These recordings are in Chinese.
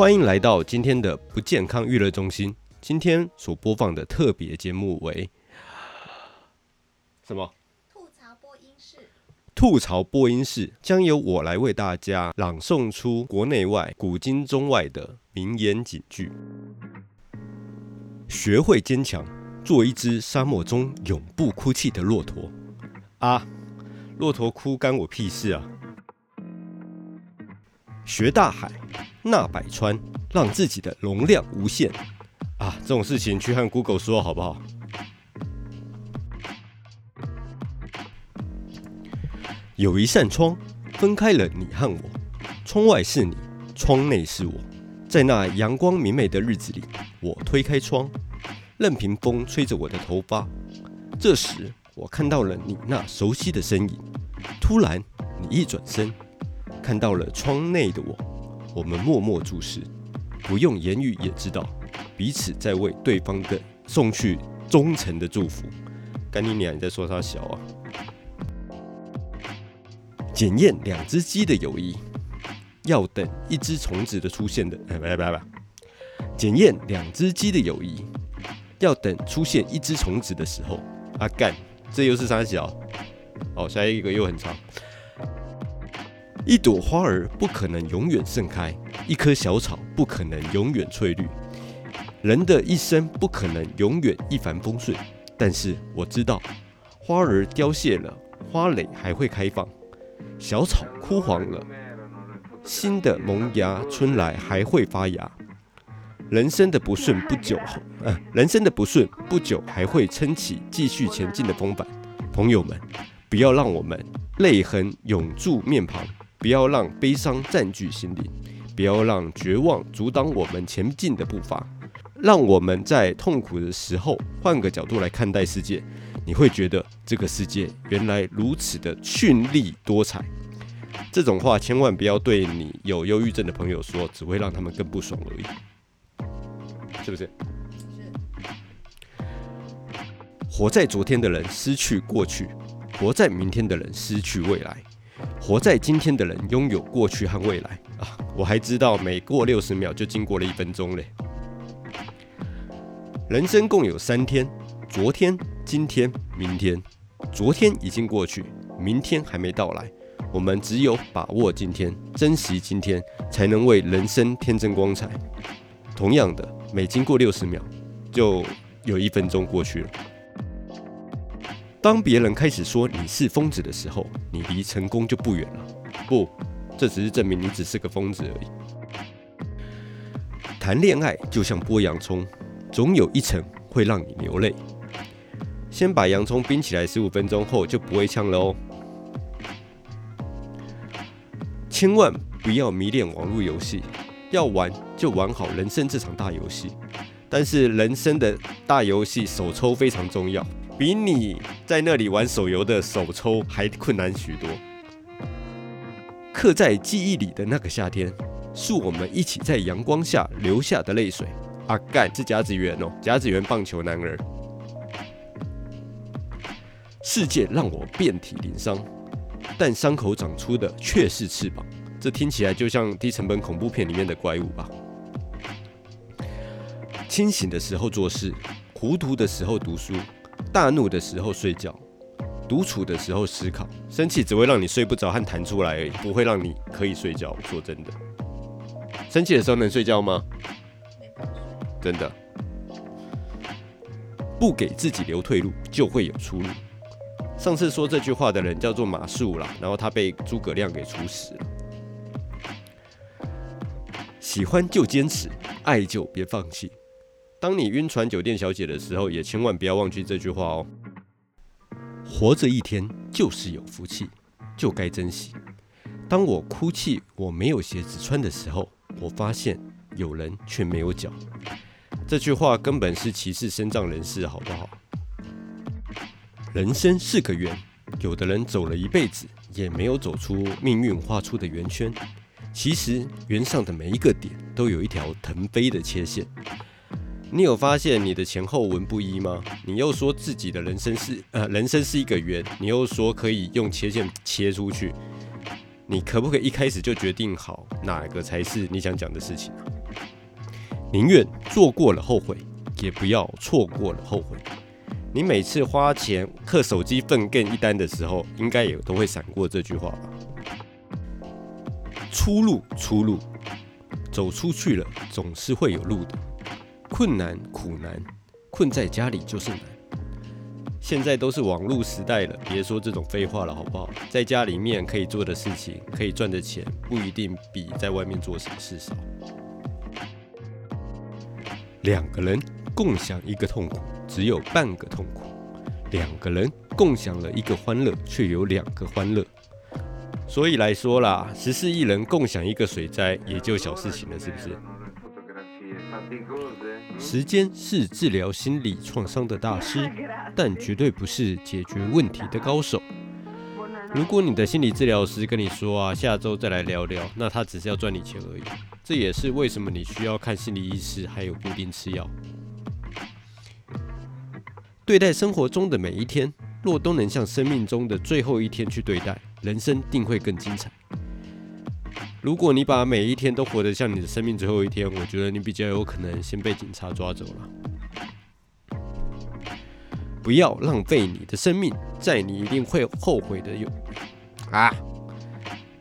欢迎来到今天的不健康娱乐中心。今天所播放的特别节目为什么？吐槽播音室，吐槽播音室将由我来为大家朗诵出国内外、古今中外的名言警句。学会坚强，做一只沙漠中永不哭泣的骆驼。啊，骆驼哭干我屁事啊！学大海，纳百川，让自己的容量无限。啊，这种事情去和 Google 说好不好？有一扇窗，分开了你和我。窗外是你，窗内是我。在那阳光明媚的日子里，我推开窗，任凭风吹着我的头发。这时，我看到了你那熟悉的身影。突然，你一转身，看到了窗内的我。我们默默注视，不用言语也知道，彼此在为对方的送去忠诚的祝福。干你娘！你在说他小啊？检验两只鸡的友谊，要等一只虫子的出现的。哎，来来来，检验两只鸡的友谊，要等出现一只虫子的时候。啊干，这又是啥小？哦，下一个又很长。一朵花儿不可能永远盛开，一棵小草不可能永远翠绿，人的一生不可能永远一帆风顺。但是我知道，花儿凋谢了，花蕾还会开放；小草枯黄了，新的萌芽春来还会发芽。人生的不顺不久，呃，人生的不顺不久还会撑起继续前进的风帆。朋友们，不要让我们泪痕永驻面庞，不要让悲伤占据心灵，不要让绝望阻挡我们前进的步伐。让我们在痛苦的时候换个角度来看待世界，你会觉得这个世界原来如此的绚丽多彩。这种话千万不要对你有忧郁症的朋友说，只会让他们更不爽而已。是不是？活在昨天的人失去过去，活在明天的人失去未来，活在今天的人拥有过去和未来啊！我还知道，每过六十秒就经过了一分钟嘞。人生共有三天：昨天、今天、明天。昨天已经过去，明天还没到来。我们只有把握今天，珍惜今天，才能为人生添增光彩。同样的。每经过六十秒，就有一分钟过去了。当别人开始说你是疯子的时候，你离成功就不远了。不，这只是证明你只是个疯子而已。谈恋爱就像剥洋葱，总有一层会让你流泪。先把洋葱冰起来十五分钟后，就不会呛了哦。千万不要迷恋网络游戏。要玩就玩好人生这场大游戏，但是人生的大游戏手抽非常重要，比你在那里玩手游的手抽还困难许多。刻在记忆里的那个夏天，是我们一起在阳光下流下的泪水。阿干，是甲子园哦，甲子园棒球男儿。世界让我遍体鳞伤，但伤口长出的却是翅膀。这听起来就像低成本恐怖片里面的怪物吧？清醒的时候做事，糊涂的时候读书，大怒的时候睡觉，独处的时候思考。生气只会让你睡不着和弹出来而已，不会让你可以睡觉。说真的，生气的时候能睡觉吗？真的，不给自己留退路，就会有出路。上次说这句话的人叫做马谡啦，然后他被诸葛亮给处死了。喜欢就坚持，爱就别放弃。当你晕船酒店小姐的时候，也千万不要忘记这句话哦。活着一天就是有福气，就该珍惜。当我哭泣我没有鞋子穿的时候，我发现有人却没有脚。这句话根本是歧视身障人士，好不好？人生是个圆，有的人走了一辈子，也没有走出命运画出的圆圈。其实圆上的每一个点都有一条腾飞的切线。你有发现你的前后文不一吗？你又说自己的人生是呃人生是一个圆，你又说可以用切线切出去。你可不可以一开始就决定好哪个才是你想讲的事情？宁愿做过了后悔，也不要错过了后悔。你每次花钱刻手机份更一单的时候，应该也都会闪过这句话吧？出路，出路，走出去了，总是会有路的。困难，苦难，困在家里就是难。现在都是网络时代了，别说这种废话了，好不好？在家里面可以做的事情，可以赚的钱，不一定比在外面做什么事少。两个人共享一个痛苦。只有半个痛苦，两个人共享了一个欢乐，却有两个欢乐。所以来说啦，十四亿人共享一个水灾，也就小事情了，是不是？时间是治疗心理创伤的大师，但绝对不是解决问题的高手。如果你的心理治疗师跟你说啊，下周再来聊聊，那他只是要赚你钱而已。这也是为什么你需要看心理医师，还有固定吃药。对待生活中的每一天，若都能像生命中的最后一天去对待，人生定会更精彩。如果你把每一天都活得像你的生命最后一天，我觉得你比较有可能先被警察抓走了。不要浪费你的生命在你一定会后悔的有啊！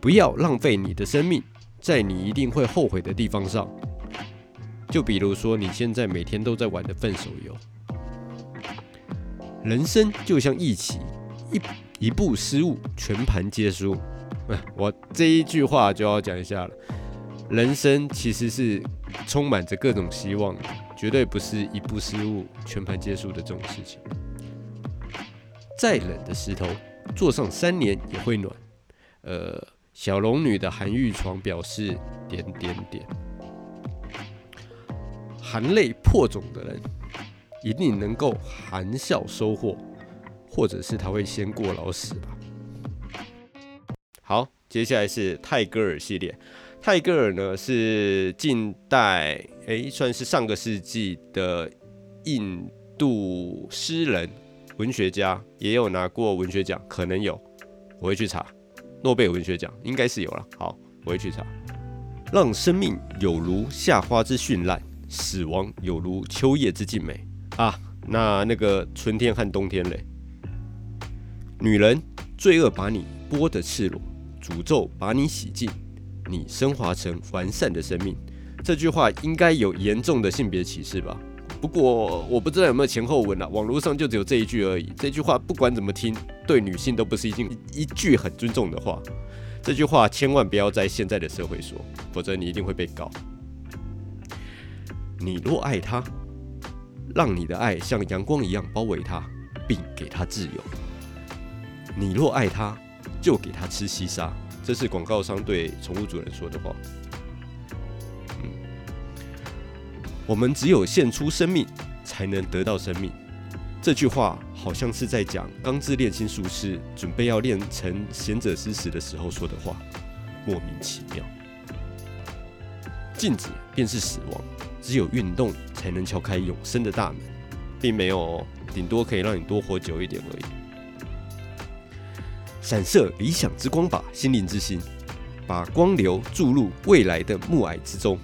不要浪费你的生命在你一定会后悔的地方上。就比如说你现在每天都在玩的份手游。人生就像一棋，一一步失误，全盘皆输。我这一句话就要讲一下了。人生其实是充满着各种希望，绝对不是一步失误，全盘皆输的这种事情。再冷的石头，坐上三年也会暖。呃，小龙女的寒玉床表示点点点。含泪破种的人。一定能够含笑收获，或者是他会先过劳死吧。好，接下来是泰戈尔系列。泰戈尔呢是近代诶，算是上个世纪的印度诗人、文学家，也有拿过文学奖，可能有，我会去查。诺贝尔文学奖应该是有了。好，我会去查。让生命有如夏花之绚烂，死亡有如秋叶之静美。啊，那那个春天和冬天嘞？女人，罪恶把你剥得赤裸，诅咒把你洗净，你升华成完善的生命。这句话应该有严重的性别歧视吧？不过我不知道有没有前后文啊，网络上就只有这一句而已。这句话不管怎么听，对女性都不是一句一句很尊重的话。这句话千万不要在现在的社会说，否则你一定会被告。你若爱他。让你的爱像阳光一样包围他，并给他自由。你若爱他，就给他吃西沙。这是广告商对宠物主人说的话。嗯，我们只有献出生命，才能得到生命。这句话好像是在讲《钢之炼心术士》准备要练成贤者之石的时候说的话，莫名其妙。静止便是死亡，只有运动才能敲开永生的大门，并没有，顶多可以让你多活久一点而已。闪射理想之光吧，心灵之心，把光流注入未来的暮霭之中。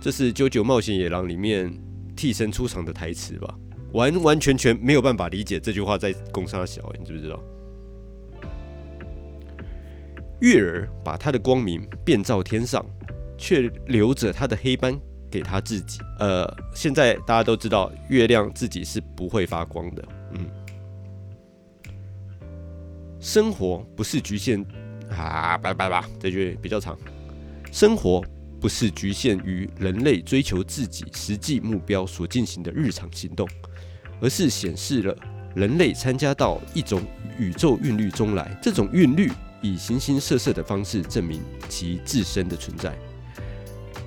这是《九九冒险野狼》里面替身出场的台词吧？完完全全没有办法理解这句话在攻杀小，你知不知道？月儿把他的光明变照天上。却留着他的黑斑给他自己。呃，现在大家都知道，月亮自己是不会发光的。嗯，生活不是局限啊，拜拜吧，这句比较长。生活不是局限于人类追求自己实际目标所进行的日常行动，而是显示了人类参加到一种宇宙韵律中来。这种韵律以形形色色的方式证明其自身的存在。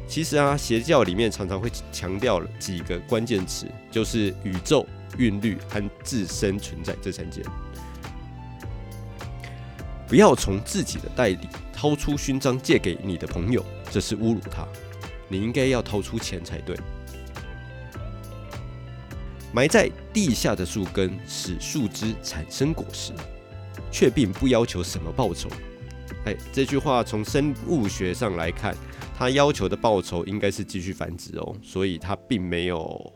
其实啊，邪教里面常常会强调了几个关键词，就是宇宙韵律和自身存在这三件。不要从自己的袋里掏出勋章借给你的朋友，这是侮辱他。你应该要掏出钱才对。埋在地下的树根使树枝产生果实，却并不要求什么报酬。哎，这句话从生物学上来看，它要求的报酬应该是继续繁殖哦，所以它并没有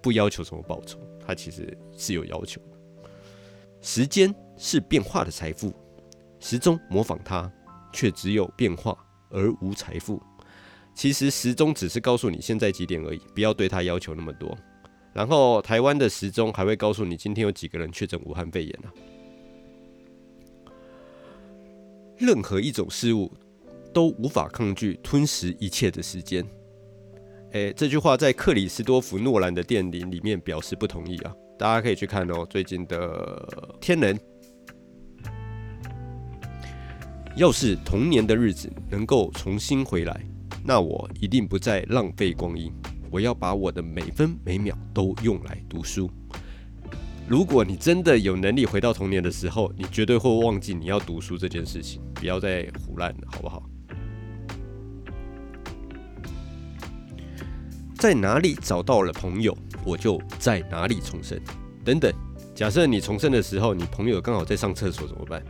不要求什么报酬，它其实是有要求的。时间是变化的财富，时钟模仿它，却只有变化而无财富。其实时钟只是告诉你现在几点而已，不要对它要求那么多。然后台湾的时钟还会告诉你今天有几个人确诊武汉肺炎呢？任何一种事物都无法抗拒吞噬一切的时间。诶，这句话在克里斯多夫诺兰的电影里面表示不同意啊，大家可以去看哦。最近的《天人》，要是童年的日子能够重新回来，那我一定不再浪费光阴。我要把我的每分每秒都用来读书。如果你真的有能力回到童年的时候，你绝对会忘记你要读书这件事情。不要再胡乱了，好不好？在哪里找到了朋友，我就在哪里重生。等等，假设你重生的时候，你朋友刚好在上厕所怎么办？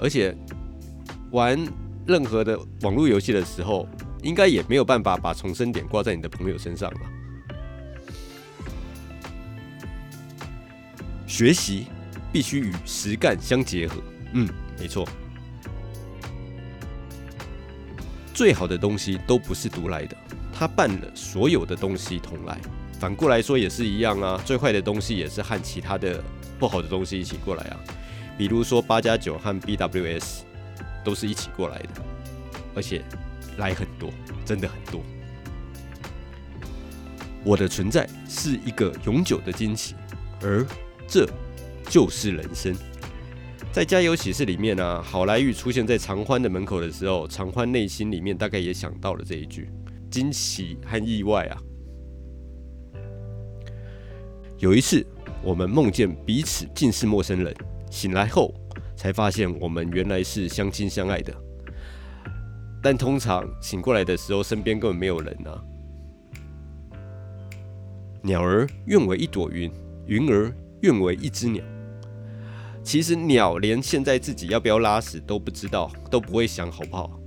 而且玩任何的网络游戏的时候，应该也没有办法把重生点挂在你的朋友身上吧？学习必须与实干相结合。嗯，没错。最好的东西都不是独来的，它伴了所有的东西同来。反过来说也是一样啊。最坏的东西也是和其他的不好的东西一起过来啊。比如说八加九和 BWS 都是一起过来的，而且来很多，真的很多。我的存在是一个永久的惊奇，而。这就是人生。在《加油喜事》里面呢，好莱坞出现在常欢的门口的时候，常欢内心里面大概也想到了这一句：惊喜和意外啊。有一次，我们梦见彼此竟是陌生人，醒来后才发现我们原来是相亲相爱的。但通常醒过来的时候，身边根本没有人啊。鸟儿愿为一朵云，云儿。愿为一只鸟。其实鸟连现在自己要不要拉屎都不知道，都不会想，好不好？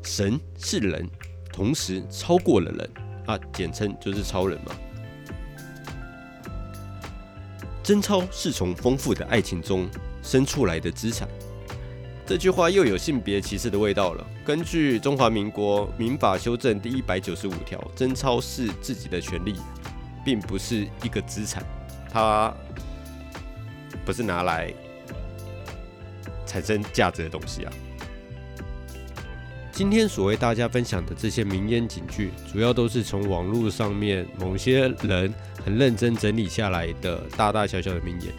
神是人，同时超过了人啊，简称就是超人嘛。贞操是从丰富的爱情中生出来的资产。这句话又有性别歧视的味道了。根据中华民国民法修正第一百九十五条，贞操是自己的权利。并不是一个资产，它不是拿来产生价值的东西啊。今天所为大家分享的这些名言警句，主要都是从网络上面某些人很认真整理下来的大大小小的名言。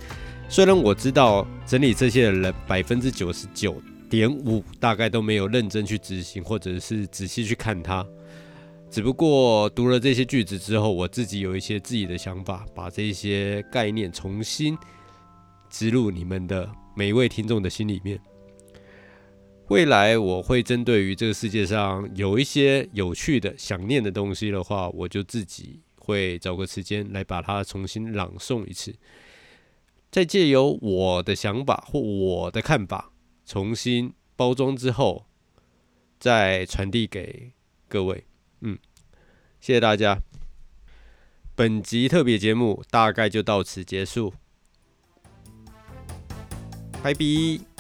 虽然我知道整理这些的人百分之九十九点五大概都没有认真去执行，或者是仔细去看它。只不过读了这些句子之后，我自己有一些自己的想法，把这些概念重新植入你们的每一位听众的心里面。未来我会针对于这个世界上有一些有趣的、想念的东西的话，我就自己会找个时间来把它重新朗诵一次，再借由我的想法或我的看法重新包装之后，再传递给各位。嗯，谢谢大家。本集特别节目大概就到此结束，拜拜。